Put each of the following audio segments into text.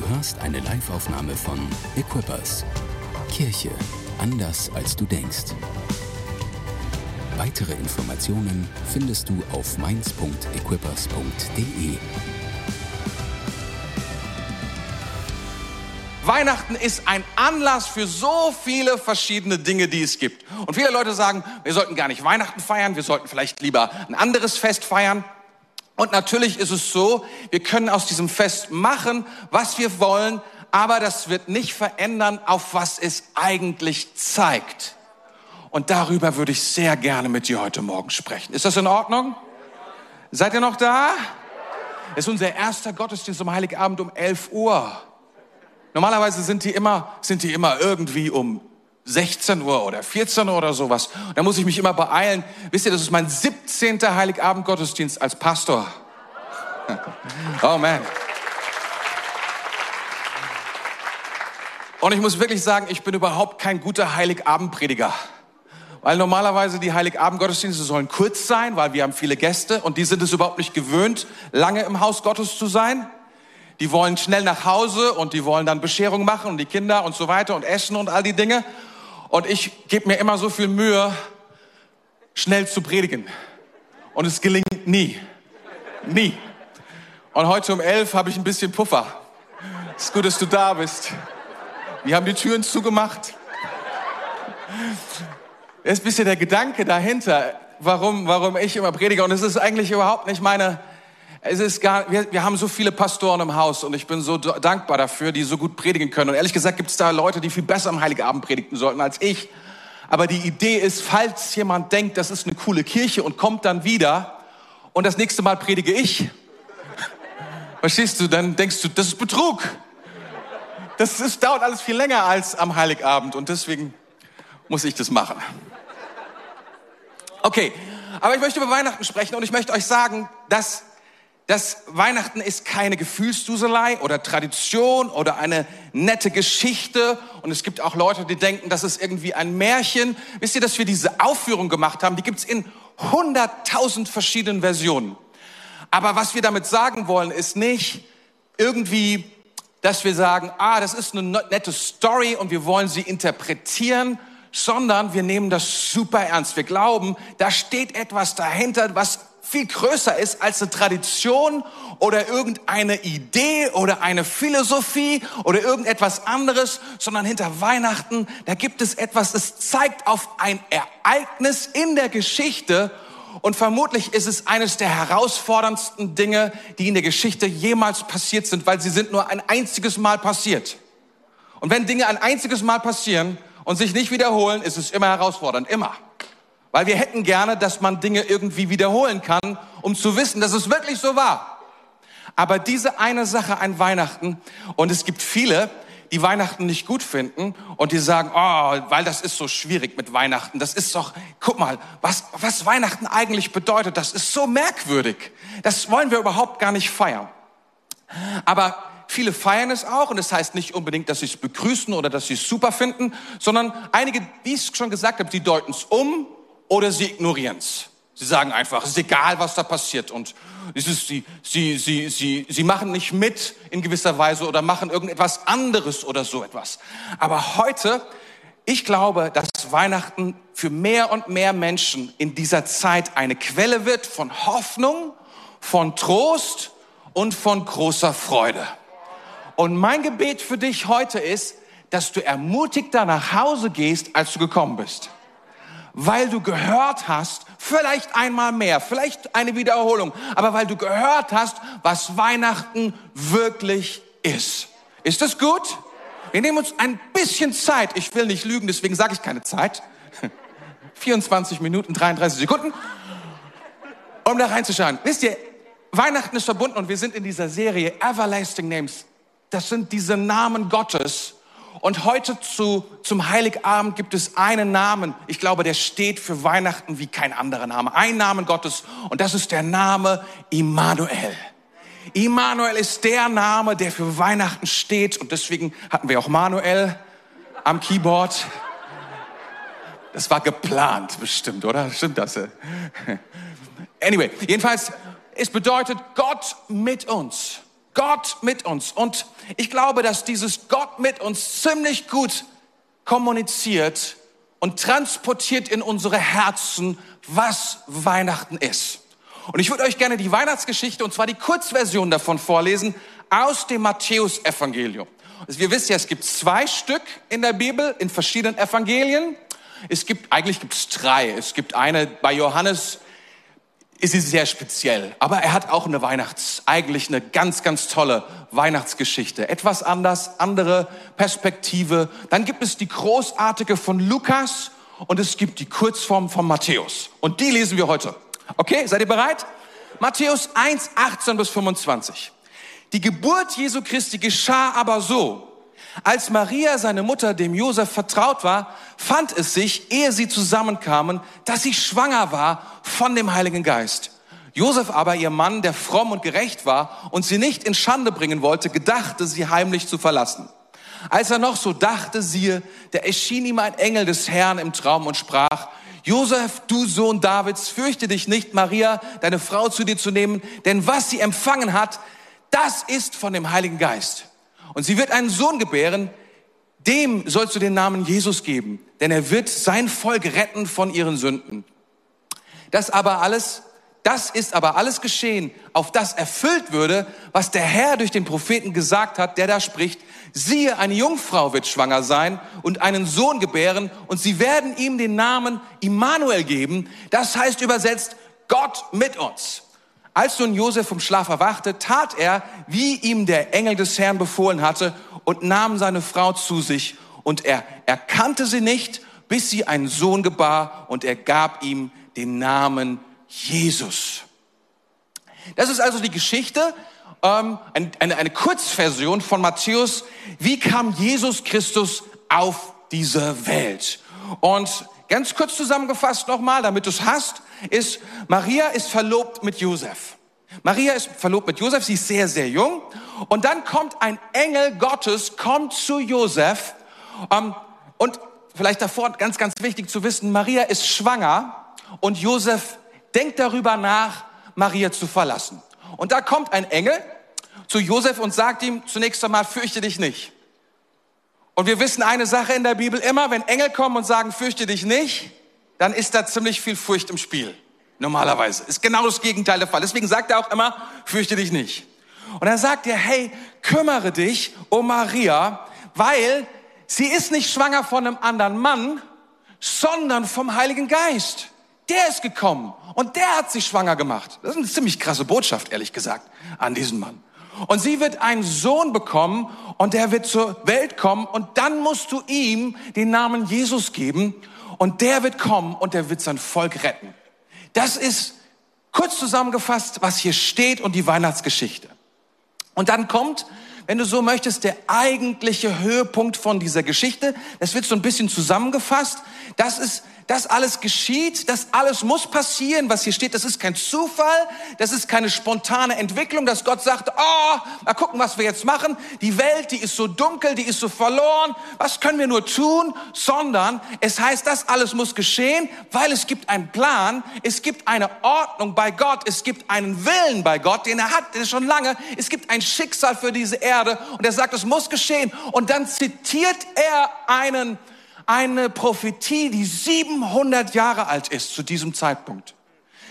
Du hörst eine Live-Aufnahme von Equippers. Kirche anders als du denkst. Weitere Informationen findest du auf mainz.equippers.de. Weihnachten ist ein Anlass für so viele verschiedene Dinge, die es gibt. Und viele Leute sagen, wir sollten gar nicht Weihnachten feiern, wir sollten vielleicht lieber ein anderes Fest feiern. Und natürlich ist es so, wir können aus diesem Fest machen, was wir wollen, aber das wird nicht verändern, auf was es eigentlich zeigt. Und darüber würde ich sehr gerne mit dir heute Morgen sprechen. Ist das in Ordnung? Seid ihr noch da? Es ist unser erster Gottesdienst um Heiligabend um 11 Uhr. Normalerweise sind die immer, sind die immer irgendwie um 16 Uhr oder 14 Uhr oder sowas. Da muss ich mich immer beeilen. Wisst ihr, das ist mein 17. Heiligabend Gottesdienst als Pastor. Oh man. Und ich muss wirklich sagen, ich bin überhaupt kein guter Heiligabendprediger. Weil normalerweise die Heiligabend-Gottesdienste sollen kurz sein, weil wir haben viele Gäste und die sind es überhaupt nicht gewöhnt, lange im Haus Gottes zu sein. Die wollen schnell nach Hause und die wollen dann Bescherung machen und die Kinder und so weiter und essen und all die Dinge. Und ich gebe mir immer so viel Mühe, schnell zu predigen. Und es gelingt nie. Nie. Und heute um elf habe ich ein bisschen Puffer. Es ist gut, dass du da bist. Wir haben die Türen zugemacht. Das ist ein bisschen der Gedanke dahinter, warum, warum ich immer predige. Und es ist eigentlich überhaupt nicht meine, es ist gar, wir, wir haben so viele Pastoren im Haus und ich bin so dankbar dafür, die so gut predigen können. Und ehrlich gesagt gibt es da Leute, die viel besser am Heiligabend predigen sollten als ich. Aber die Idee ist, falls jemand denkt, das ist eine coole Kirche und kommt dann wieder und das nächste Mal predige ich, verstehst du, dann denkst du, das ist Betrug. Das ist, dauert alles viel länger als am Heiligabend und deswegen muss ich das machen. Okay, aber ich möchte über Weihnachten sprechen und ich möchte euch sagen, dass dass Weihnachten ist keine Gefühlsduselei oder Tradition oder eine nette Geschichte. Und es gibt auch Leute, die denken, das ist irgendwie ein Märchen. Wisst ihr, dass wir diese Aufführung gemacht haben? Die gibt's in hunderttausend verschiedenen Versionen. Aber was wir damit sagen wollen, ist nicht irgendwie, dass wir sagen, ah, das ist eine nette Story und wir wollen sie interpretieren, sondern wir nehmen das super ernst. Wir glauben, da steht etwas dahinter, was viel größer ist als eine Tradition oder irgendeine Idee oder eine Philosophie oder irgendetwas anderes, sondern hinter Weihnachten, da gibt es etwas, das zeigt auf ein Ereignis in der Geschichte und vermutlich ist es eines der herausforderndsten Dinge, die in der Geschichte jemals passiert sind, weil sie sind nur ein einziges Mal passiert. Und wenn Dinge ein einziges Mal passieren und sich nicht wiederholen, ist es immer herausfordernd, immer. Weil wir hätten gerne, dass man Dinge irgendwie wiederholen kann, um zu wissen, dass es wirklich so war. Aber diese eine Sache ein Weihnachten, und es gibt viele, die Weihnachten nicht gut finden und die sagen, oh, weil das ist so schwierig mit Weihnachten. Das ist doch, guck mal, was, was Weihnachten eigentlich bedeutet, das ist so merkwürdig. Das wollen wir überhaupt gar nicht feiern. Aber viele feiern es auch und das heißt nicht unbedingt, dass sie es begrüßen oder dass sie es super finden, sondern einige, wie ich es schon gesagt habe, die deuten es um oder sie ignorieren es. Sie sagen einfach, es ist egal, was da passiert. Und es ist, sie, sie, sie, sie, sie machen nicht mit in gewisser Weise oder machen irgendetwas anderes oder so etwas. Aber heute, ich glaube, dass Weihnachten für mehr und mehr Menschen in dieser Zeit eine Quelle wird von Hoffnung, von Trost und von großer Freude. Und mein Gebet für dich heute ist, dass du ermutigter nach Hause gehst, als du gekommen bist weil du gehört hast, vielleicht einmal mehr, vielleicht eine Wiederholung, aber weil du gehört hast, was Weihnachten wirklich ist. Ist das gut? Wir nehmen uns ein bisschen Zeit. Ich will nicht lügen, deswegen sage ich keine Zeit. 24 Minuten, 33 Sekunden, um da reinzuschauen. Wisst ihr, Weihnachten ist verbunden und wir sind in dieser Serie Everlasting Names. Das sind diese Namen Gottes, und heute zu, zum Heiligabend gibt es einen Namen. Ich glaube, der steht für Weihnachten wie kein anderer Name. Ein Namen Gottes. Und das ist der Name Immanuel. Immanuel ist der Name, der für Weihnachten steht. Und deswegen hatten wir auch Manuel am Keyboard. Das war geplant, bestimmt, oder? Stimmt das? Anyway, jedenfalls, es bedeutet Gott mit uns. Gott mit uns. Und ich glaube, dass dieses Gott mit uns ziemlich gut kommuniziert und transportiert in unsere Herzen, was Weihnachten ist. Und ich würde euch gerne die Weihnachtsgeschichte, und zwar die Kurzversion davon vorlesen, aus dem Matthäusevangelium. Also wir wissen ja, es gibt zwei Stück in der Bibel, in verschiedenen Evangelien. Es gibt, eigentlich gibt es drei. Es gibt eine bei Johannes, ist sie sehr speziell. Aber er hat auch eine Weihnachts, eigentlich eine ganz, ganz tolle Weihnachtsgeschichte. Etwas anders, andere Perspektive. Dann gibt es die großartige von Lukas und es gibt die Kurzform von Matthäus. Und die lesen wir heute. Okay, seid ihr bereit? Matthäus 1, 18 bis 25. Die Geburt Jesu Christi geschah aber so. Als Maria, seine Mutter, dem Josef vertraut war, fand es sich, ehe sie zusammenkamen, dass sie schwanger war von dem Heiligen Geist. Josef aber, ihr Mann, der fromm und gerecht war und sie nicht in Schande bringen wollte, gedachte, sie heimlich zu verlassen. Als er noch so dachte, siehe, da erschien ihm ein Engel des Herrn im Traum und sprach, Josef, du Sohn Davids, fürchte dich nicht, Maria, deine Frau zu dir zu nehmen, denn was sie empfangen hat, das ist von dem Heiligen Geist. Und sie wird einen Sohn gebären, dem sollst du den Namen Jesus geben, denn er wird sein Volk retten von ihren Sünden. Das aber alles, das ist aber alles geschehen, auf das erfüllt würde, was der Herr durch den Propheten gesagt hat, der da spricht, siehe, eine Jungfrau wird schwanger sein und einen Sohn gebären und sie werden ihm den Namen Immanuel geben. Das heißt übersetzt, Gott mit uns. Als nun Josef vom Schlaf erwachte, tat er, wie ihm der Engel des Herrn befohlen hatte und nahm seine Frau zu sich und er erkannte sie nicht, bis sie einen Sohn gebar und er gab ihm den Namen Jesus. Das ist also die Geschichte, ähm, eine, eine Kurzversion von Matthäus. Wie kam Jesus Christus auf diese Welt? Und ganz kurz zusammengefasst nochmal, damit du es hast ist, Maria ist verlobt mit Josef. Maria ist verlobt mit Josef, sie ist sehr, sehr jung. Und dann kommt ein Engel Gottes, kommt zu Josef. Ähm, und vielleicht davor ganz, ganz wichtig zu wissen, Maria ist schwanger und Josef denkt darüber nach, Maria zu verlassen. Und da kommt ein Engel zu Josef und sagt ihm zunächst einmal, fürchte dich nicht. Und wir wissen eine Sache in der Bibel immer, wenn Engel kommen und sagen, fürchte dich nicht, dann ist da ziemlich viel Furcht im Spiel. Normalerweise. Ist genau das Gegenteil der Fall. Deswegen sagt er auch immer, fürchte dich nicht. Und dann sagt er, hey, kümmere dich um Maria, weil sie ist nicht schwanger von einem anderen Mann, sondern vom Heiligen Geist. Der ist gekommen und der hat sie schwanger gemacht. Das ist eine ziemlich krasse Botschaft, ehrlich gesagt, an diesen Mann. Und sie wird einen Sohn bekommen und der wird zur Welt kommen und dann musst du ihm den Namen Jesus geben und der wird kommen und der wird sein Volk retten. Das ist kurz zusammengefasst, was hier steht und die Weihnachtsgeschichte. Und dann kommt, wenn du so möchtest, der eigentliche Höhepunkt von dieser Geschichte. Das wird so ein bisschen zusammengefasst. Das ist das alles geschieht, das alles muss passieren, was hier steht. Das ist kein Zufall, das ist keine spontane Entwicklung, dass Gott sagt, oh, mal gucken, was wir jetzt machen. Die Welt, die ist so dunkel, die ist so verloren. Was können wir nur tun? Sondern es heißt, das alles muss geschehen, weil es gibt einen Plan, es gibt eine Ordnung bei Gott, es gibt einen Willen bei Gott, den er hat, den er schon lange. Es gibt ein Schicksal für diese Erde und er sagt, es muss geschehen. Und dann zitiert er einen eine Prophetie, die 700 Jahre alt ist zu diesem Zeitpunkt.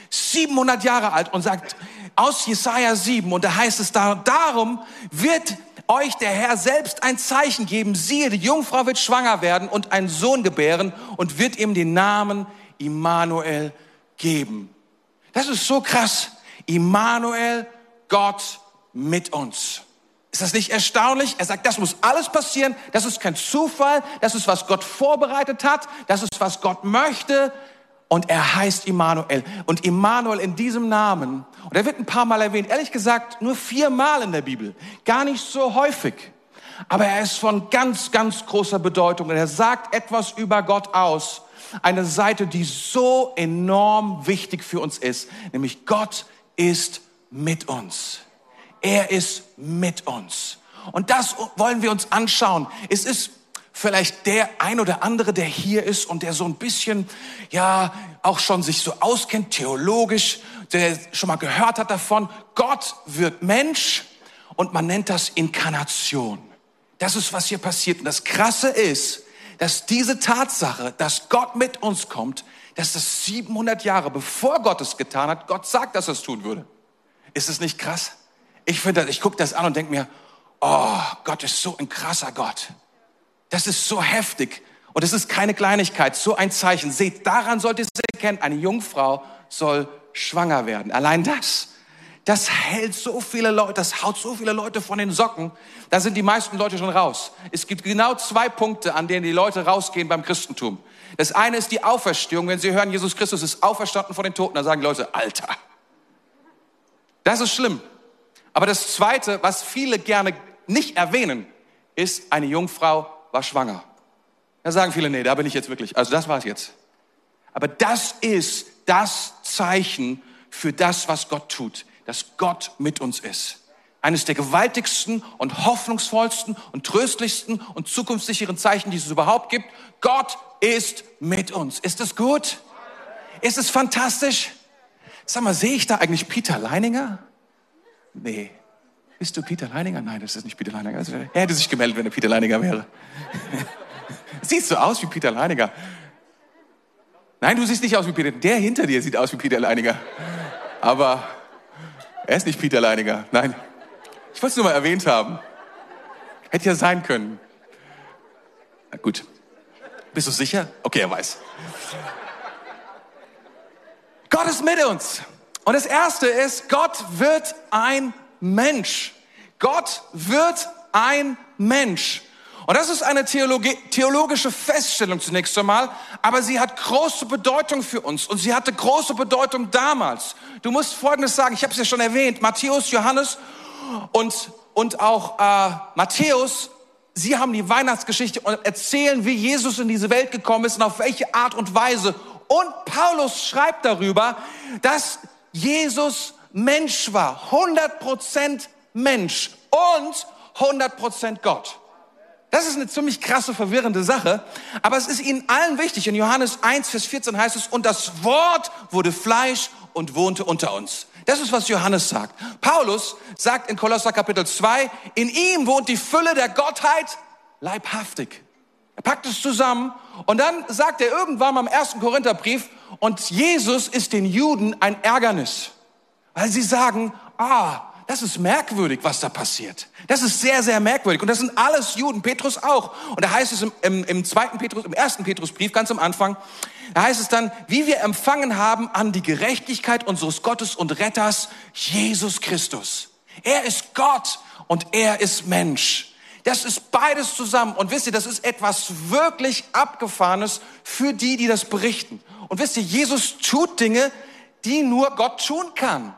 700 Jahre alt und sagt aus Jesaja 7 und da heißt es da, darum wird euch der Herr selbst ein Zeichen geben. Siehe, die Jungfrau wird schwanger werden und einen Sohn gebären und wird ihm den Namen Immanuel geben. Das ist so krass. Immanuel, Gott mit uns. Ist das nicht erstaunlich? Er sagt, das muss alles passieren. Das ist kein Zufall. Das ist, was Gott vorbereitet hat. Das ist, was Gott möchte. Und er heißt Immanuel. Und Immanuel in diesem Namen, und er wird ein paar Mal erwähnt, ehrlich gesagt nur viermal in der Bibel. Gar nicht so häufig. Aber er ist von ganz, ganz großer Bedeutung. Und er sagt etwas über Gott aus. Eine Seite, die so enorm wichtig für uns ist. Nämlich Gott ist mit uns. Er ist mit uns. Und das wollen wir uns anschauen. Es ist vielleicht der ein oder andere, der hier ist und der so ein bisschen, ja, auch schon sich so auskennt, theologisch, der schon mal gehört hat davon, Gott wird Mensch und man nennt das Inkarnation. Das ist, was hier passiert. Und das Krasse ist, dass diese Tatsache, dass Gott mit uns kommt, dass das 700 Jahre bevor Gott es getan hat, Gott sagt, dass er es tun würde. Ist es nicht krass? Ich finde, ich gucke das an und denke mir, oh, Gott ist so ein krasser Gott. Das ist so heftig. Und es ist keine Kleinigkeit, so ein Zeichen. Seht, daran sollt ihr es erkennen, eine Jungfrau soll schwanger werden. Allein das, das hält so viele Leute, das haut so viele Leute von den Socken. Da sind die meisten Leute schon raus. Es gibt genau zwei Punkte, an denen die Leute rausgehen beim Christentum. Das eine ist die Auferstehung. Wenn sie hören, Jesus Christus ist auferstanden von den Toten, dann sagen die Leute, Alter. Das ist schlimm. Aber das zweite, was viele gerne nicht erwähnen, ist, eine Jungfrau war schwanger. Da sagen viele, nee, da bin ich jetzt wirklich. Also das war es jetzt. Aber das ist das Zeichen für das, was Gott tut, dass Gott mit uns ist. Eines der gewaltigsten und hoffnungsvollsten und tröstlichsten und zukunftssicheren Zeichen, die es überhaupt gibt. Gott ist mit uns. Ist es gut? Ist es fantastisch? Sag mal, sehe ich da eigentlich Peter Leininger? Nee. Bist du Peter Leininger? Nein, das ist nicht Peter Leininger. Er hätte sich gemeldet, wenn er Peter Leininger wäre. Siehst du aus wie Peter Leininger? Nein, du siehst nicht aus wie Peter. Der hinter dir sieht aus wie Peter Leininger. Aber er ist nicht Peter Leininger. Nein. Ich wollte es nur mal erwähnt haben. Hätte ja sein können. Na gut. Bist du sicher? Okay, er weiß. Gott ist mit uns. Und das erste ist, Gott wird ein Mensch. Gott wird ein Mensch. Und das ist eine Theologie, theologische Feststellung zunächst einmal, aber sie hat große Bedeutung für uns und sie hatte große Bedeutung damals. Du musst Folgendes sagen, ich habe es ja schon erwähnt, Matthäus, Johannes und, und auch äh, Matthäus, sie haben die Weihnachtsgeschichte und erzählen, wie Jesus in diese Welt gekommen ist und auf welche Art und Weise. Und Paulus schreibt darüber, dass Jesus Mensch war, 100% Mensch und 100% Gott. Das ist eine ziemlich krasse, verwirrende Sache, aber es ist ihnen allen wichtig. In Johannes 1, Vers 14 heißt es, und das Wort wurde Fleisch und wohnte unter uns. Das ist, was Johannes sagt. Paulus sagt in Kolosser Kapitel 2, in ihm wohnt die Fülle der Gottheit leibhaftig. Er packt es zusammen und dann sagt er irgendwann mal im ersten Korintherbrief, und Jesus ist den Juden ein Ärgernis, weil sie sagen, ah, das ist merkwürdig, was da passiert. Das ist sehr, sehr merkwürdig. Und das sind alles Juden, Petrus auch. Und da heißt es im, im, im zweiten Petrus, im ersten Petrusbrief, ganz am Anfang, da heißt es dann, wie wir empfangen haben an die Gerechtigkeit unseres Gottes und Retters, Jesus Christus. Er ist Gott und er ist Mensch. Das ist beides zusammen. Und wisst ihr, das ist etwas wirklich Abgefahrenes für die, die das berichten. Und wisst ihr, Jesus tut Dinge, die nur Gott tun kann.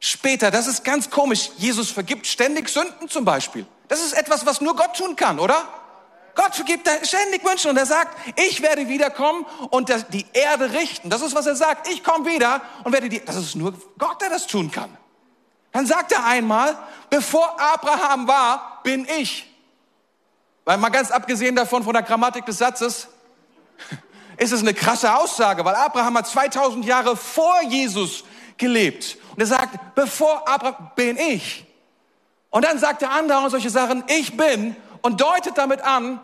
Später, das ist ganz komisch. Jesus vergibt ständig Sünden zum Beispiel. Das ist etwas, was nur Gott tun kann, oder? Gott vergibt ständig Wünsche und er sagt, ich werde wiederkommen und die Erde richten. Das ist, was er sagt. Ich komme wieder und werde die, das ist nur Gott, der das tun kann. Dann sagt er einmal, bevor Abraham war, bin ich. Weil mal ganz abgesehen davon, von der Grammatik des Satzes, ist es eine krasse Aussage, weil Abraham hat 2000 Jahre vor Jesus gelebt. Und er sagt, bevor Abraham bin ich. Und dann sagt der andere solche Sachen, ich bin und deutet damit an,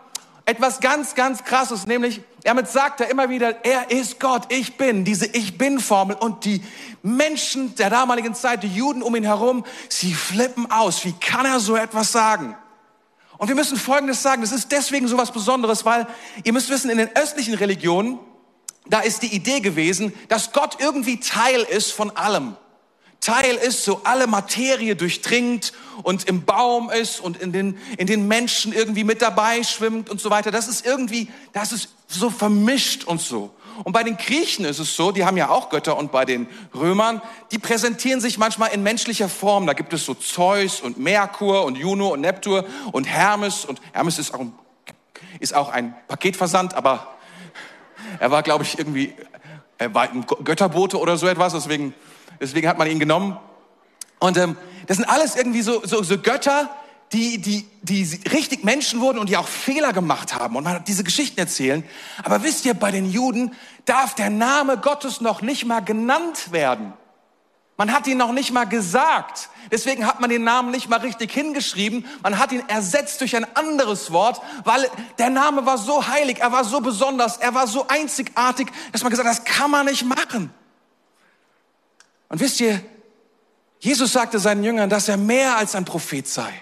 etwas ganz, ganz krasses, nämlich damit sagt er immer wieder, er ist Gott, ich bin, diese Ich bin-Formel und die Menschen der damaligen Zeit, die Juden um ihn herum, sie flippen aus. Wie kann er so etwas sagen? Und wir müssen Folgendes sagen, das ist deswegen so was Besonderes, weil ihr müsst wissen, in den östlichen Religionen, da ist die Idee gewesen, dass Gott irgendwie Teil ist von allem. Teil ist, so alle Materie durchdringt und im Baum ist und in den, in den Menschen irgendwie mit dabei schwimmt und so weiter. Das ist irgendwie, das ist so vermischt und so. Und bei den Griechen ist es so, die haben ja auch Götter und bei den Römern, die präsentieren sich manchmal in menschlicher Form. Da gibt es so Zeus und Merkur und Juno und Neptur und Hermes und Hermes ist auch ein, ist auch ein Paketversand, aber er war, glaube ich, irgendwie, er war ein Götterbote oder so etwas, deswegen, deswegen hat man ihn genommen. Und ähm, das sind alles irgendwie so, so, so Götter, die, die, die richtig Menschen wurden und die auch Fehler gemacht haben. Und man hat diese Geschichten erzählen. Aber wisst ihr, bei den Juden darf der Name Gottes noch nicht mal genannt werden. Man hat ihn noch nicht mal gesagt. Deswegen hat man den Namen nicht mal richtig hingeschrieben. Man hat ihn ersetzt durch ein anderes Wort, weil der Name war so heilig, er war so besonders, er war so einzigartig, dass man gesagt hat, das kann man nicht machen. Und wisst ihr, Jesus sagte seinen Jüngern, dass er mehr als ein Prophet sei,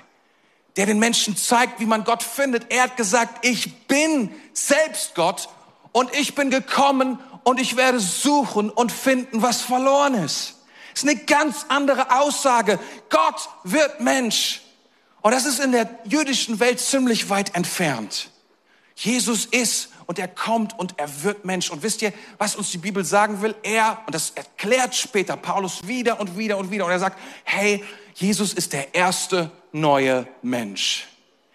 der den Menschen zeigt, wie man Gott findet. Er hat gesagt, ich bin selbst Gott und ich bin gekommen und ich werde suchen und finden, was verloren ist. Das ist eine ganz andere Aussage. Gott wird Mensch. Und das ist in der jüdischen Welt ziemlich weit entfernt. Jesus ist und er kommt und er wird Mensch. Und wisst ihr, was uns die Bibel sagen will? Er, und das erklärt später Paulus wieder und wieder und wieder, und er sagt, hey, Jesus ist der erste neue Mensch.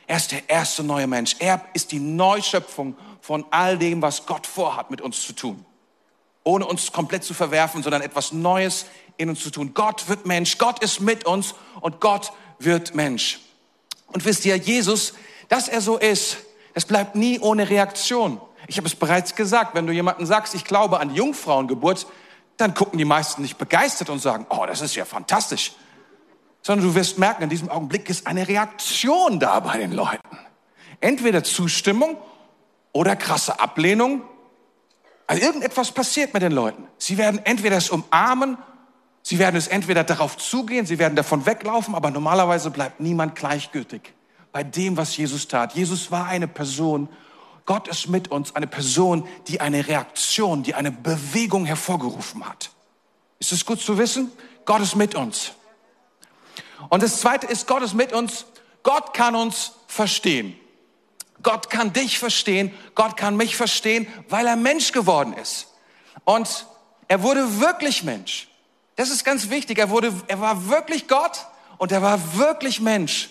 Er ist der erste neue Mensch. Er ist die Neuschöpfung von all dem, was Gott vorhat, mit uns zu tun. Ohne uns komplett zu verwerfen, sondern etwas Neues in uns zu tun. Gott wird Mensch, Gott ist mit uns und Gott wird Mensch. Und wisst ihr, Jesus, dass er so ist, es bleibt nie ohne Reaktion. Ich habe es bereits gesagt, wenn du jemanden sagst, ich glaube an die Jungfrauengeburt, dann gucken die meisten nicht begeistert und sagen, oh, das ist ja fantastisch. Sondern du wirst merken, in diesem Augenblick ist eine Reaktion da bei den Leuten. Entweder Zustimmung oder krasse Ablehnung. Also irgendetwas passiert mit den Leuten. Sie werden entweder es umarmen Sie werden es entweder darauf zugehen, sie werden davon weglaufen, aber normalerweise bleibt niemand gleichgültig bei dem, was Jesus tat. Jesus war eine Person, Gott ist mit uns, eine Person, die eine Reaktion, die eine Bewegung hervorgerufen hat. Ist es gut zu wissen? Gott ist mit uns. Und das Zweite ist, Gott ist mit uns. Gott kann uns verstehen. Gott kann dich verstehen. Gott kann mich verstehen, weil er Mensch geworden ist. Und er wurde wirklich Mensch. Das ist ganz wichtig. Er wurde, er war wirklich Gott und er war wirklich Mensch.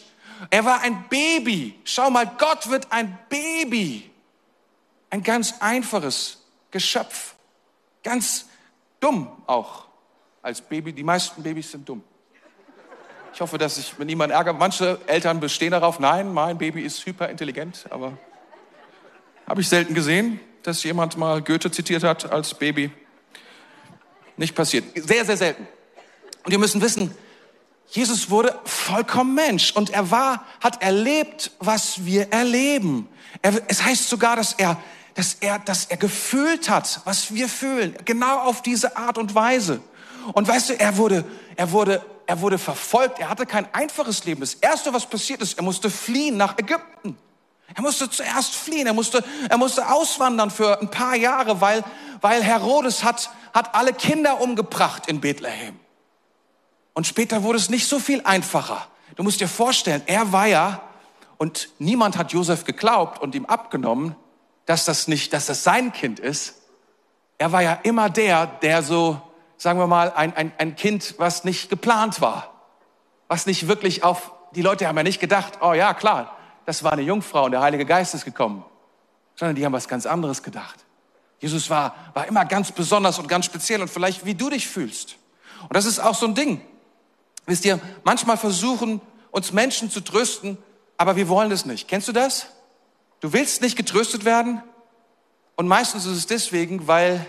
Er war ein Baby. Schau mal, Gott wird ein Baby. Ein ganz einfaches Geschöpf. Ganz dumm auch als Baby. Die meisten Babys sind dumm. Ich hoffe, dass ich mit niemandem ärgere. Manche Eltern bestehen darauf, nein, mein Baby ist hyperintelligent, aber habe ich selten gesehen, dass jemand mal Goethe zitiert hat als Baby. Nicht passiert. Sehr, sehr selten. Und wir müssen wissen, Jesus wurde vollkommen Mensch und er war, hat erlebt, was wir erleben. Er, es heißt sogar, dass er, dass er, dass er gefühlt hat, was wir fühlen. Genau auf diese Art und Weise. Und weißt du, er wurde, er wurde, er wurde verfolgt. Er hatte kein einfaches Leben. Das erste, was passiert ist, er musste fliehen nach Ägypten. Er musste zuerst fliehen. Er musste, er musste auswandern für ein paar Jahre, weil, weil Herodes hat, hat alle Kinder umgebracht in Bethlehem. Und später wurde es nicht so viel einfacher. Du musst dir vorstellen, er war ja, und niemand hat Josef geglaubt und ihm abgenommen, dass das nicht, dass das sein Kind ist. Er war ja immer der, der so, sagen wir mal, ein, ein, ein Kind, was nicht geplant war. Was nicht wirklich auf, die Leute haben ja nicht gedacht, oh ja, klar, das war eine Jungfrau und der Heilige Geist ist gekommen. Sondern die haben was ganz anderes gedacht. Jesus war, war immer ganz besonders und ganz speziell und vielleicht wie du dich fühlst. Und das ist auch so ein Ding. Wisst ihr, manchmal versuchen uns Menschen zu trösten, aber wir wollen es nicht. Kennst du das? Du willst nicht getröstet werden und meistens ist es deswegen, weil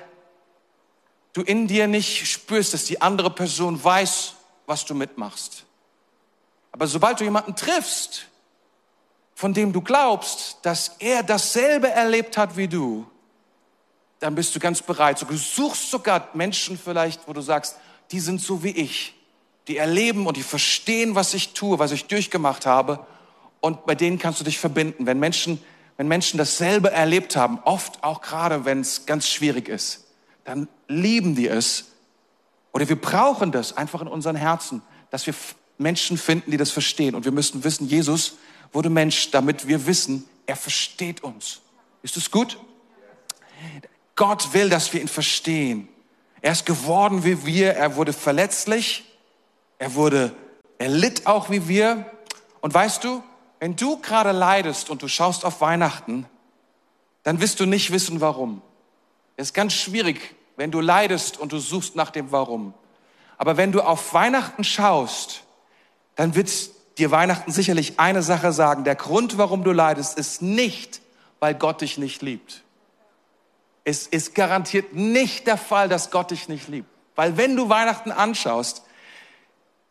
du in dir nicht spürst, dass die andere Person weiß, was du mitmachst. Aber sobald du jemanden triffst, von dem du glaubst, dass er dasselbe erlebt hat wie du, dann bist du ganz bereit. Du suchst sogar Menschen vielleicht, wo du sagst, die sind so wie ich. Die erleben und die verstehen, was ich tue, was ich durchgemacht habe. Und bei denen kannst du dich verbinden. Wenn Menschen, wenn Menschen dasselbe erlebt haben, oft auch gerade, wenn es ganz schwierig ist, dann lieben die es. Oder wir brauchen das einfach in unseren Herzen, dass wir Menschen finden, die das verstehen. Und wir müssen wissen, Jesus wurde Mensch, damit wir wissen, er versteht uns. Ist es gut? Gott will, dass wir ihn verstehen. Er ist geworden wie wir, er wurde verletzlich, er wurde, er litt auch wie wir. Und weißt du, wenn du gerade leidest und du schaust auf Weihnachten, dann wirst du nicht wissen, warum. Es ist ganz schwierig, wenn du leidest und du suchst nach dem Warum. Aber wenn du auf Weihnachten schaust, dann wird dir Weihnachten sicherlich eine Sache sagen. Der Grund, warum du leidest, ist nicht, weil Gott dich nicht liebt. Es ist garantiert nicht der Fall, dass Gott dich nicht liebt. Weil wenn du Weihnachten anschaust,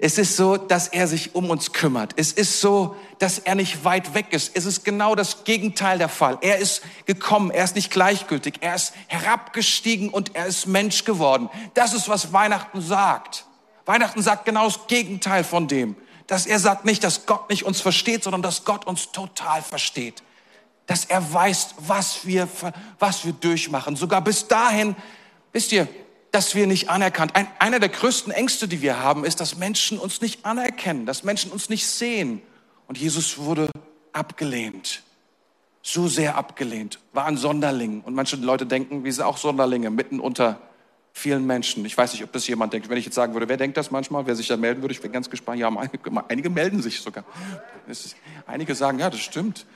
Es ist so, dass er sich um uns kümmert. Es ist so, dass er nicht weit weg ist. Es ist genau das Gegenteil der Fall. Er ist gekommen, er ist nicht gleichgültig, er ist herabgestiegen und er ist Mensch geworden. Das ist, was Weihnachten sagt. Weihnachten sagt genau das Gegenteil von dem. Dass er sagt nicht, dass Gott nicht uns versteht, sondern dass Gott uns total versteht. Dass er weiß, was wir, was wir durchmachen. Sogar bis dahin, wisst ihr, dass wir nicht anerkannt. Ein, einer der größten Ängste, die wir haben, ist, dass Menschen uns nicht anerkennen, dass Menschen uns nicht sehen. Und Jesus wurde abgelehnt. So sehr abgelehnt, war ein Sonderling. Und manche Leute denken, wir sind auch Sonderlinge, mitten unter vielen Menschen. Ich weiß nicht, ob das jemand denkt. Wenn ich jetzt sagen würde, wer denkt das manchmal, wer sich da melden würde, ich bin ganz gespannt. Ja, einige melden sich sogar. einige sagen, ja, das stimmt.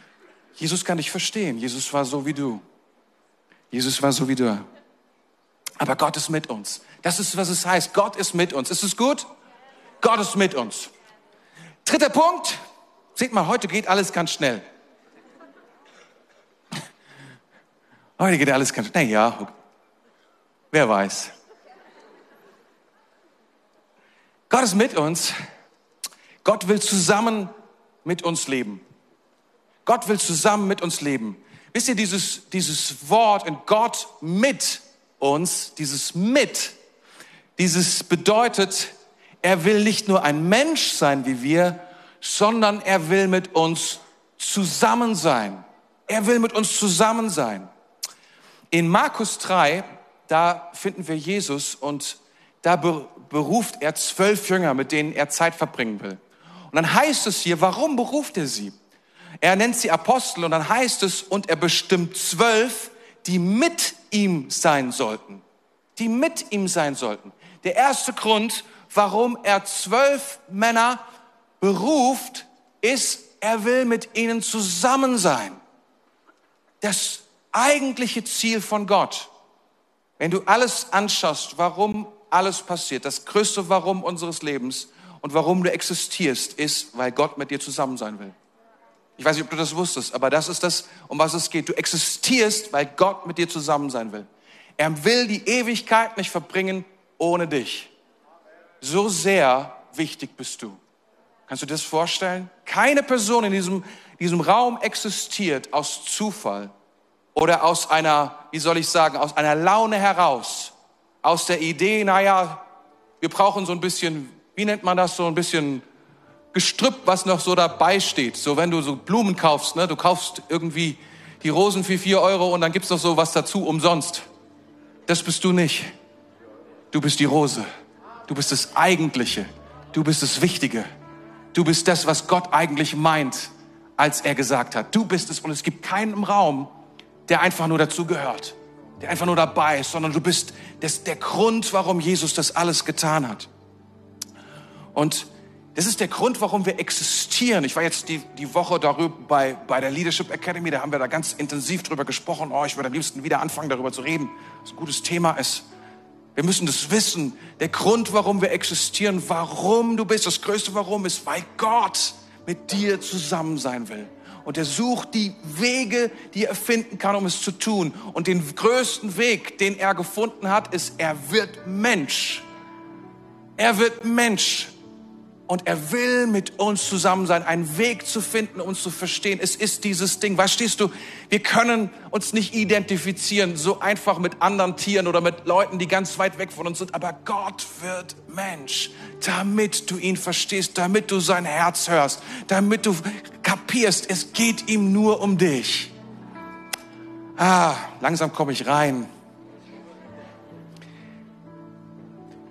Jesus kann dich verstehen. Jesus war so wie du. Jesus war so wie du. Aber Gott ist mit uns. Das ist, was es heißt. Gott ist mit uns. Ist es gut? Gott ist mit uns. Dritter Punkt. Seht mal, heute geht alles ganz schnell. Heute geht alles ganz schnell. Naja, wer weiß. Gott ist mit uns. Gott will zusammen mit uns leben. Gott will zusammen mit uns leben. Wisst ihr, dieses, dieses Wort in Gott mit uns dieses mit. Dieses bedeutet, er will nicht nur ein Mensch sein wie wir, sondern er will mit uns zusammen sein. Er will mit uns zusammen sein. In Markus 3, da finden wir Jesus und da beruft er zwölf Jünger, mit denen er Zeit verbringen will. Und dann heißt es hier, warum beruft er sie? Er nennt sie Apostel und dann heißt es, und er bestimmt zwölf, die mit ihm sein sollten. Die mit ihm sein sollten. Der erste Grund, warum er zwölf Männer beruft, ist, er will mit ihnen zusammen sein. Das eigentliche Ziel von Gott. Wenn du alles anschaust, warum alles passiert, das größte Warum unseres Lebens und warum du existierst, ist, weil Gott mit dir zusammen sein will. Ich weiß nicht, ob du das wusstest, aber das ist das, um was es geht. Du existierst, weil Gott mit dir zusammen sein will. Er will die Ewigkeit nicht verbringen ohne dich. So sehr wichtig bist du. Kannst du dir das vorstellen? Keine Person in diesem, diesem Raum existiert aus Zufall oder aus einer, wie soll ich sagen, aus einer Laune heraus, aus der Idee, naja, wir brauchen so ein bisschen, wie nennt man das, so ein bisschen Gestrüpp, was noch so dabei steht. So wenn du so Blumen kaufst, ne, du kaufst irgendwie die Rosen für vier Euro und dann gibt's noch so was dazu umsonst. Das bist du nicht. Du bist die Rose. Du bist das Eigentliche. Du bist das Wichtige. Du bist das, was Gott eigentlich meint, als er gesagt hat. Du bist es und es gibt keinen im Raum, der einfach nur dazu gehört, der einfach nur dabei ist, sondern du bist das, der Grund, warum Jesus das alles getan hat. Und das ist der Grund, warum wir existieren. Ich war jetzt die, die Woche darüber bei, bei der Leadership Academy, da haben wir da ganz intensiv drüber gesprochen. Oh, ich würde am liebsten wieder anfangen, darüber zu reden, was ein gutes Thema ist. Wir müssen das wissen. Der Grund, warum wir existieren, warum du bist, das größte Warum ist, weil Gott mit dir zusammen sein will. Und er sucht die Wege, die er finden kann, um es zu tun. Und den größten Weg, den er gefunden hat, ist, er wird Mensch. Er wird Mensch und er will mit uns zusammen sein, einen Weg zu finden, uns zu verstehen. Es ist dieses Ding, verstehst du, wir können uns nicht identifizieren, so einfach mit anderen Tieren oder mit Leuten, die ganz weit weg von uns sind. Aber Gott wird Mensch, damit du ihn verstehst, damit du sein Herz hörst, damit du kapierst, es geht ihm nur um dich. Ah, langsam komme ich rein.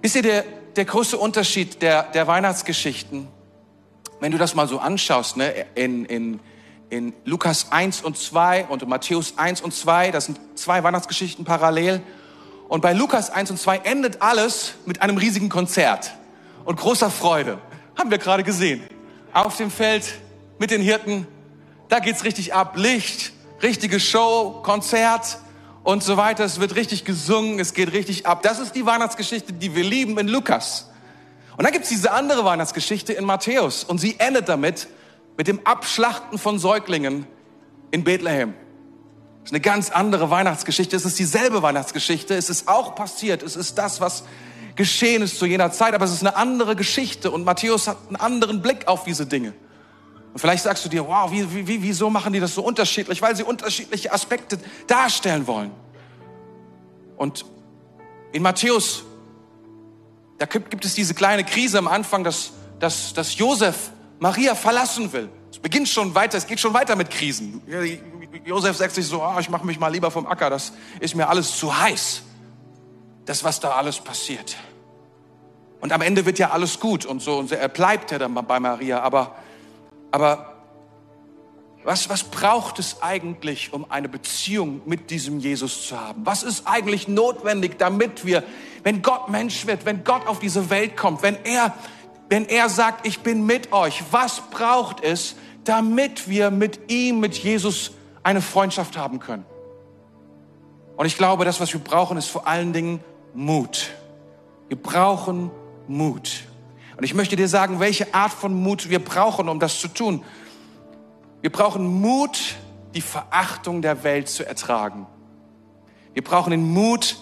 Wisst ihr, der, der große Unterschied der, der Weihnachtsgeschichten, wenn du das mal so anschaust, ne, in, in, in Lukas 1 und 2 und Matthäus 1 und 2, das sind zwei Weihnachtsgeschichten parallel. Und bei Lukas 1 und 2 endet alles mit einem riesigen Konzert und großer Freude. Haben wir gerade gesehen. Auf dem Feld mit den Hirten, da geht's richtig ab. Licht, richtige Show, Konzert und so weiter. Es wird richtig gesungen, es geht richtig ab. Das ist die Weihnachtsgeschichte, die wir lieben in Lukas. Und dann gibt's diese andere Weihnachtsgeschichte in Matthäus und sie endet damit, mit dem Abschlachten von Säuglingen in Bethlehem. Das ist eine ganz andere Weihnachtsgeschichte. Es ist dieselbe Weihnachtsgeschichte. Es ist auch passiert. Es ist das, was geschehen ist zu jener Zeit, aber es ist eine andere Geschichte und Matthäus hat einen anderen Blick auf diese Dinge. Und vielleicht sagst du dir, wow, wie, wie, wieso machen die das so unterschiedlich? Weil sie unterschiedliche Aspekte darstellen wollen. Und in Matthäus, da gibt es diese kleine Krise am Anfang, dass, dass, dass Josef Maria verlassen will. Es beginnt schon weiter, es geht schon weiter mit Krisen. Josef sagt sich so, oh, ich mache mich mal lieber vom Acker, das ist mir alles zu heiß. Das, was da alles passiert. Und am Ende wird ja alles gut und so, und er bleibt ja dann bei Maria, aber aber was, was braucht es eigentlich, um eine Beziehung mit diesem Jesus zu haben? Was ist eigentlich notwendig, damit wir, wenn Gott Mensch wird, wenn Gott auf diese Welt kommt, wenn er, wenn er sagt, ich bin mit euch, was braucht es, damit wir mit ihm, mit Jesus eine Freundschaft haben können? Und ich glaube, das, was wir brauchen, ist vor allen Dingen Mut. Wir brauchen Mut. Und ich möchte dir sagen, welche Art von Mut wir brauchen, um das zu tun. Wir brauchen Mut, die Verachtung der Welt zu ertragen. Wir brauchen den Mut,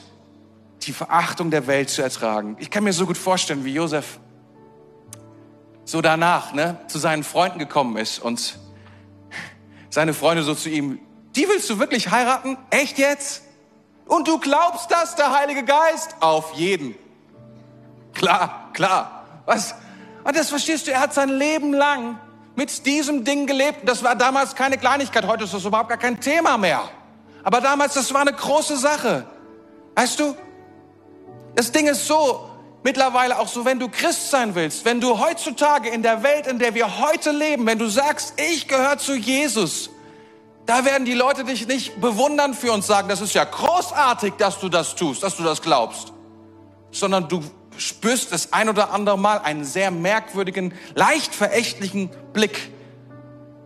die Verachtung der Welt zu ertragen. Ich kann mir so gut vorstellen, wie Josef so danach ne, zu seinen Freunden gekommen ist und seine Freunde so zu ihm, die willst du wirklich heiraten? Echt jetzt? Und du glaubst das, der Heilige Geist? Auf jeden. Klar, klar. Was? Und das verstehst du, er hat sein Leben lang mit diesem Ding gelebt. Das war damals keine Kleinigkeit, heute ist das überhaupt gar kein Thema mehr. Aber damals, das war eine große Sache. Weißt du, das Ding ist so, mittlerweile auch so, wenn du Christ sein willst, wenn du heutzutage in der Welt, in der wir heute leben, wenn du sagst, ich gehöre zu Jesus, da werden die Leute dich nicht bewundern für uns sagen, das ist ja großartig, dass du das tust, dass du das glaubst, sondern du spürst das ein oder andere Mal einen sehr merkwürdigen, leicht verächtlichen Blick.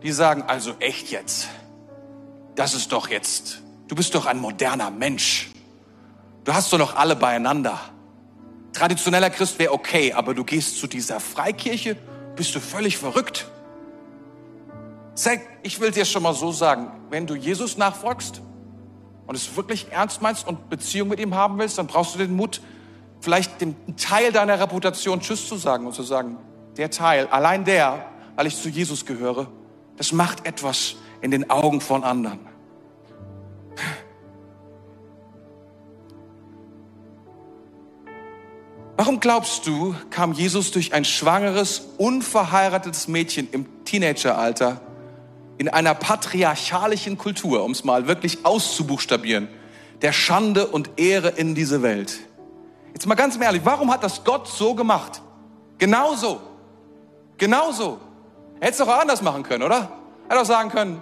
Die sagen, also echt jetzt, das ist doch jetzt, du bist doch ein moderner Mensch. Du hast doch noch alle beieinander. Traditioneller Christ wäre okay, aber du gehst zu dieser Freikirche, bist du völlig verrückt. Ich will dir schon mal so sagen, wenn du Jesus nachfolgst und es wirklich ernst meinst und Beziehung mit ihm haben willst, dann brauchst du den Mut, vielleicht dem Teil deiner Reputation Tschüss zu sagen und zu sagen, der Teil, allein der, weil ich zu Jesus gehöre, das macht etwas in den Augen von anderen. Warum glaubst du, kam Jesus durch ein schwangeres, unverheiratetes Mädchen im Teenageralter in einer patriarchalischen Kultur, um es mal wirklich auszubuchstabieren, der Schande und Ehre in diese Welt? Jetzt mal ganz ehrlich, warum hat das Gott so gemacht? Genauso. Genauso. Er hätte es doch auch anders machen können, oder? Er hätte auch sagen können,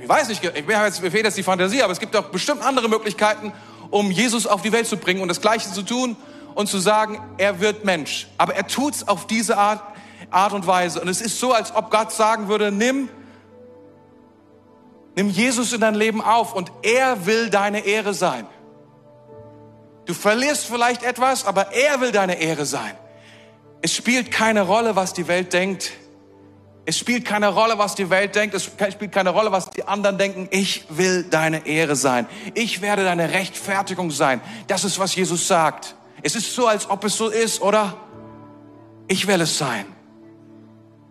ich weiß nicht, ich habe jetzt, mir fehlt jetzt die Fantasie, aber es gibt doch bestimmt andere Möglichkeiten, um Jesus auf die Welt zu bringen und das Gleiche zu tun und zu sagen, er wird Mensch. Aber er tut es auf diese Art, Art und Weise. Und es ist so, als ob Gott sagen würde, nimm, nimm Jesus in dein Leben auf und er will deine Ehre sein. Du verlierst vielleicht etwas, aber er will deine Ehre sein. Es spielt keine Rolle, was die Welt denkt. Es spielt keine Rolle, was die Welt denkt. Es spielt keine Rolle, was die anderen denken. Ich will deine Ehre sein. Ich werde deine Rechtfertigung sein. Das ist, was Jesus sagt. Es ist so, als ob es so ist, oder? Ich will es sein.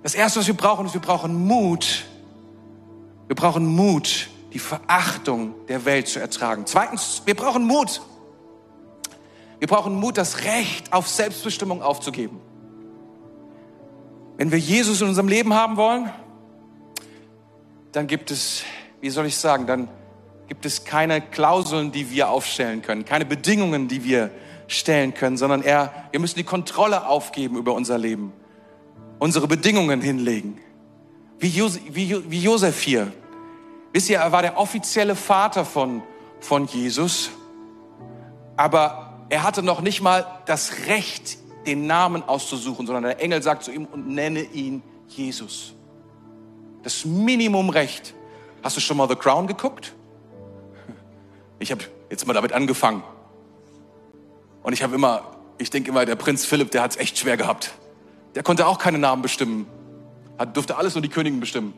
Das Erste, was wir brauchen, ist, wir brauchen Mut. Wir brauchen Mut, die Verachtung der Welt zu ertragen. Zweitens, wir brauchen Mut, wir brauchen Mut, das Recht auf Selbstbestimmung aufzugeben. Wenn wir Jesus in unserem Leben haben wollen, dann gibt es, wie soll ich sagen, dann gibt es keine Klauseln, die wir aufstellen können, keine Bedingungen, die wir stellen können, sondern er, wir müssen die Kontrolle aufgeben über unser Leben, unsere Bedingungen hinlegen. Wie, Josef, wie, wie Josef hier. Wisst ihr, er war der offizielle Vater von, von Jesus, aber er hatte noch nicht mal das Recht, den Namen auszusuchen, sondern der Engel sagt zu ihm und nenne ihn Jesus. Das Minimumrecht. Hast du schon mal The Crown geguckt? Ich habe jetzt mal damit angefangen. Und ich habe immer, ich denke immer, der Prinz Philipp, der hat es echt schwer gehabt. Der konnte auch keine Namen bestimmen. Hat, durfte alles nur die Königin bestimmen.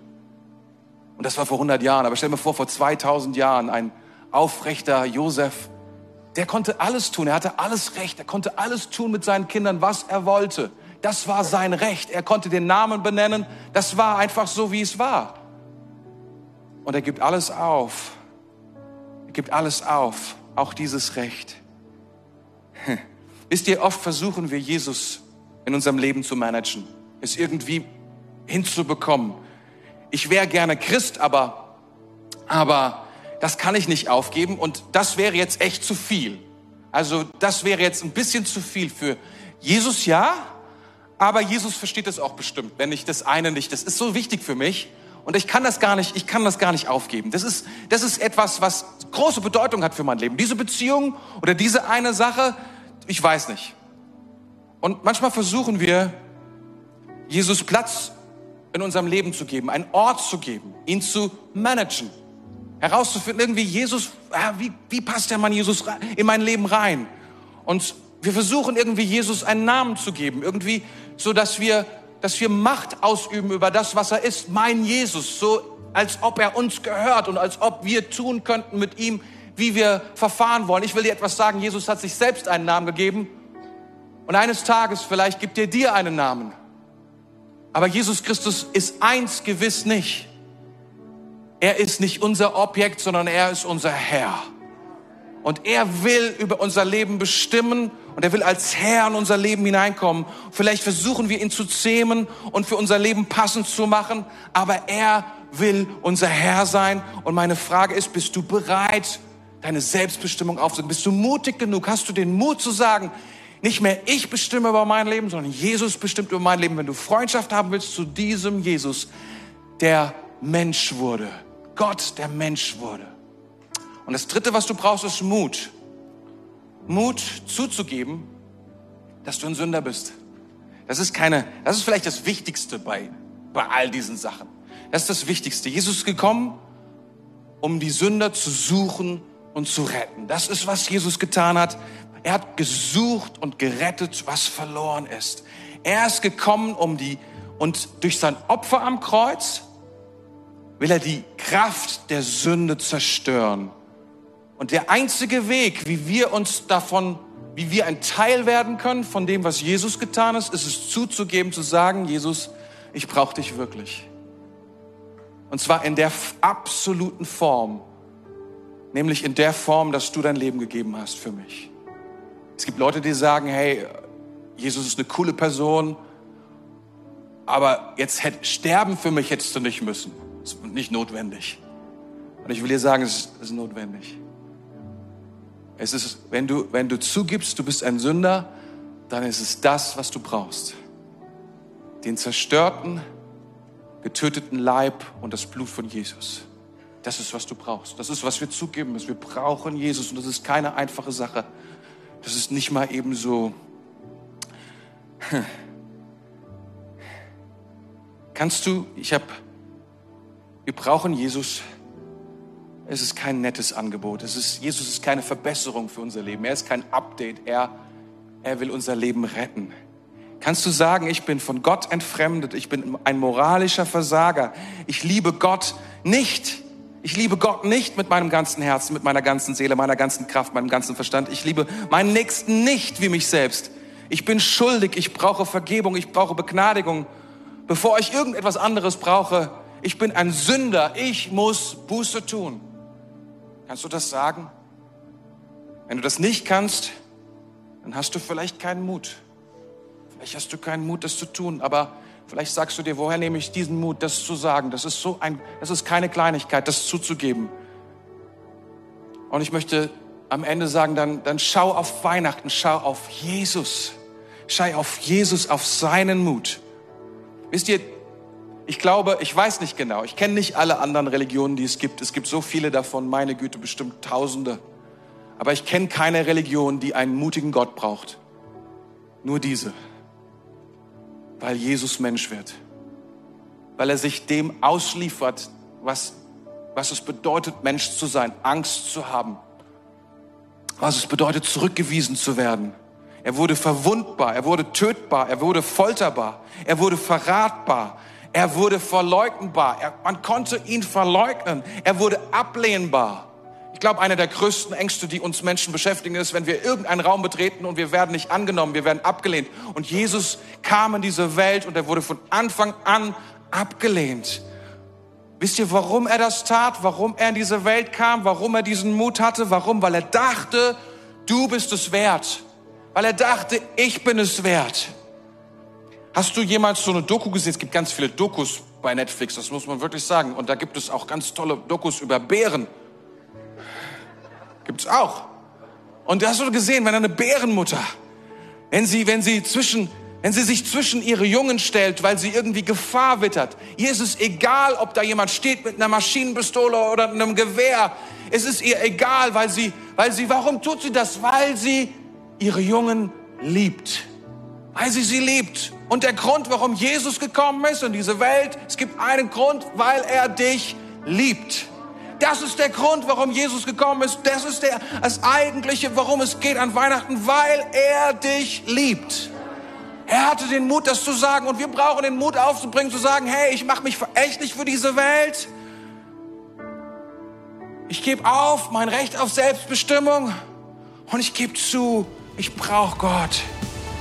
Und das war vor 100 Jahren. Aber stell dir vor, vor 2000 Jahren ein aufrechter Josef, der konnte alles tun. Er hatte alles Recht. Er konnte alles tun mit seinen Kindern, was er wollte. Das war sein Recht. Er konnte den Namen benennen. Das war einfach so, wie es war. Und er gibt alles auf. Er gibt alles auf. Auch dieses Recht. Wisst ihr, oft versuchen wir Jesus in unserem Leben zu managen. Es irgendwie hinzubekommen. Ich wäre gerne Christ, aber, aber das kann ich nicht aufgeben und das wäre jetzt echt zu viel. Also das wäre jetzt ein bisschen zu viel für Jesus, ja, aber Jesus versteht es auch bestimmt, wenn ich das eine nicht, das ist so wichtig für mich und ich kann das gar nicht, ich kann das gar nicht aufgeben. Das ist, das ist etwas, was große Bedeutung hat für mein Leben. Diese Beziehung oder diese eine Sache, ich weiß nicht. Und manchmal versuchen wir, Jesus Platz in unserem Leben zu geben, einen Ort zu geben, ihn zu managen herauszufinden, irgendwie Jesus, wie, wie passt der Mann Jesus in mein Leben rein? Und wir versuchen irgendwie Jesus einen Namen zu geben, irgendwie so, dass wir, dass wir Macht ausüben über das, was er ist, mein Jesus, so als ob er uns gehört und als ob wir tun könnten mit ihm, wie wir verfahren wollen. Ich will dir etwas sagen, Jesus hat sich selbst einen Namen gegeben und eines Tages vielleicht gibt er dir einen Namen. Aber Jesus Christus ist eins gewiss nicht. Er ist nicht unser Objekt, sondern er ist unser Herr. Und er will über unser Leben bestimmen und er will als Herr in unser Leben hineinkommen. Vielleicht versuchen wir ihn zu zähmen und für unser Leben passend zu machen, aber er will unser Herr sein. Und meine Frage ist, bist du bereit, deine Selbstbestimmung aufzunehmen? Bist du mutig genug? Hast du den Mut zu sagen, nicht mehr ich bestimme über mein Leben, sondern Jesus bestimmt über mein Leben. Wenn du Freundschaft haben willst zu diesem Jesus, der Mensch wurde, Gott, der Mensch wurde. Und das Dritte, was du brauchst, ist Mut. Mut zuzugeben, dass du ein Sünder bist. Das ist keine, das ist vielleicht das Wichtigste bei, bei all diesen Sachen. Das ist das Wichtigste. Jesus ist gekommen, um die Sünder zu suchen und zu retten. Das ist, was Jesus getan hat. Er hat gesucht und gerettet, was verloren ist. Er ist gekommen, um die, und durch sein Opfer am Kreuz will er die Kraft der Sünde zerstören. Und der einzige Weg, wie wir uns davon, wie wir ein Teil werden können von dem, was Jesus getan ist, ist es zuzugeben, zu sagen, Jesus, ich brauche dich wirklich. Und zwar in der absoluten Form, nämlich in der Form, dass du dein Leben gegeben hast für mich. Es gibt Leute, die sagen, hey, Jesus ist eine coole Person, aber jetzt hätte, sterben für mich hättest du nicht müssen. Ist nicht notwendig. Und ich will dir sagen, es ist notwendig. Es ist, wenn du, wenn du zugibst, du bist ein Sünder, dann ist es das, was du brauchst. Den zerstörten, getöteten Leib und das Blut von Jesus. Das ist, was du brauchst. Das ist, was wir zugeben müssen. Wir brauchen Jesus und das ist keine einfache Sache. Das ist nicht mal eben so. Kannst du, ich habe wir brauchen Jesus. Es ist kein nettes Angebot. Es ist, Jesus ist keine Verbesserung für unser Leben. Er ist kein Update. Er, er will unser Leben retten. Kannst du sagen, ich bin von Gott entfremdet, ich bin ein moralischer Versager, ich liebe Gott nicht. Ich liebe Gott nicht mit meinem ganzen Herzen, mit meiner ganzen Seele, meiner ganzen Kraft, meinem ganzen Verstand. Ich liebe meinen Nächsten nicht wie mich selbst. Ich bin schuldig, ich brauche Vergebung, ich brauche Begnadigung. Bevor ich irgendetwas anderes brauche, ich bin ein Sünder, ich muss Buße tun. Kannst du das sagen? Wenn du das nicht kannst, dann hast du vielleicht keinen Mut. Vielleicht hast du keinen Mut, das zu tun, aber vielleicht sagst du dir, woher nehme ich diesen Mut, das zu sagen? Das ist so ein, das ist keine Kleinigkeit, das zuzugeben. Und ich möchte am Ende sagen, dann, dann schau auf Weihnachten, schau auf Jesus. Schau auf Jesus, auf seinen Mut. Wisst ihr, ich glaube, ich weiß nicht genau, ich kenne nicht alle anderen Religionen, die es gibt. Es gibt so viele davon, meine Güte, bestimmt Tausende. Aber ich kenne keine Religion, die einen mutigen Gott braucht. Nur diese. Weil Jesus Mensch wird. Weil er sich dem ausliefert, was, was es bedeutet, Mensch zu sein, Angst zu haben. Was es bedeutet, zurückgewiesen zu werden. Er wurde verwundbar, er wurde tötbar, er wurde folterbar, er wurde verratbar, er wurde verleugnbar. Er, man konnte ihn verleugnen. Er wurde ablehnbar. Ich glaube, eine der größten Ängste, die uns Menschen beschäftigen, ist, wenn wir irgendeinen Raum betreten und wir werden nicht angenommen, wir werden abgelehnt. Und Jesus kam in diese Welt und er wurde von Anfang an abgelehnt. Wisst ihr, warum er das tat? Warum er in diese Welt kam? Warum er diesen Mut hatte? Warum? Weil er dachte, du bist es wert. Weil er dachte, ich bin es wert. Hast du jemals so eine Doku gesehen? Es gibt ganz viele Dokus bei Netflix, das muss man wirklich sagen. Und da gibt es auch ganz tolle Dokus über Bären. Gibt's auch. Und hast du gesehen, wenn eine Bärenmutter, wenn sie, wenn sie zwischen, wenn sie sich zwischen ihre Jungen stellt, weil sie irgendwie Gefahr wittert. Ihr ist es egal, ob da jemand steht mit einer Maschinenpistole oder einem Gewehr. Es ist ihr egal, weil sie, weil sie, warum tut sie das? Weil sie ihre Jungen liebt. Weil sie sie liebt. Und der Grund, warum Jesus gekommen ist in diese Welt, es gibt einen Grund, weil er dich liebt. Das ist der Grund, warum Jesus gekommen ist. Das ist der, das eigentliche, warum es geht an Weihnachten, weil er dich liebt. Er hatte den Mut, das zu sagen. Und wir brauchen den Mut aufzubringen, zu sagen, hey, ich mache mich verächtlich für diese Welt. Ich gebe auf mein Recht auf Selbstbestimmung. Und ich gebe zu, ich brauche Gott.